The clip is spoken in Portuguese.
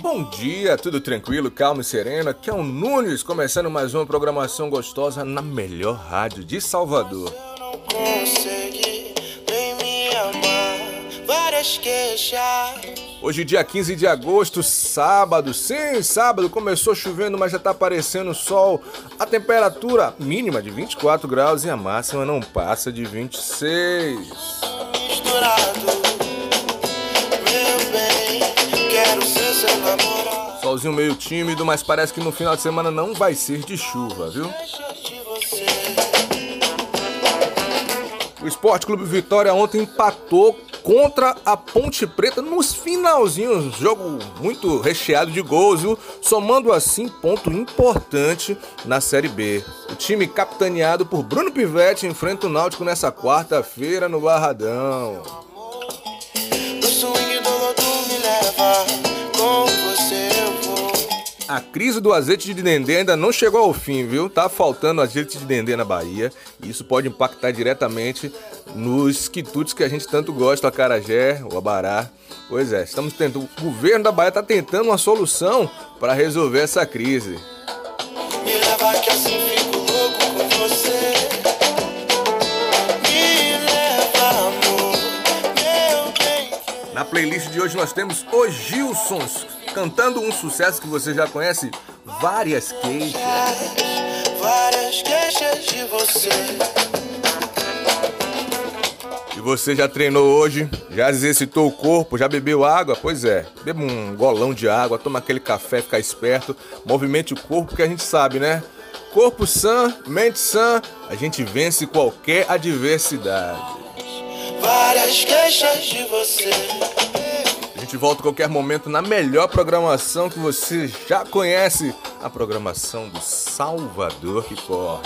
Bom dia, tudo tranquilo, calmo e sereno? Aqui é o Nunes, começando mais uma programação gostosa na melhor rádio de Salvador. Hoje, dia 15 de agosto, sábado. Sim, sábado começou chovendo, mas já tá aparecendo sol. A temperatura mínima de 24 graus e a máxima não passa de 26. Misturado. Solzinho meio tímido, mas parece que no final de semana não vai ser de chuva, viu? O Esporte Clube Vitória ontem empatou contra a Ponte Preta nos finalzinhos. Jogo muito recheado de gols, viu? Somando assim ponto importante na Série B. O time capitaneado por Bruno Pivetti enfrenta o Náutico nessa quarta-feira no Barradão. A crise do azeite de dendê ainda não chegou ao fim, viu? Tá faltando azeite de dendê na Bahia. E isso pode impactar diretamente nos quitutes que a gente tanto gosta, o acarajé, o abará. Pois é, estamos tentando. O governo da Bahia está tentando uma solução para resolver essa crise. Me leva que assim fico louco com você. Na playlist de hoje nós temos os Gilsons cantando um sucesso que você já conhece, várias queixas. Várias queixas de você. E você já treinou hoje? Já exercitou o corpo? Já bebeu água? Pois é, beba um golão de água, toma aquele café, fica esperto, movimente o corpo que a gente sabe, né? Corpo sã, mente sã, a gente vence qualquer adversidade. Várias queixas de você gente volta a qualquer momento na melhor programação que você já conhece, a programação do Salvador que corre.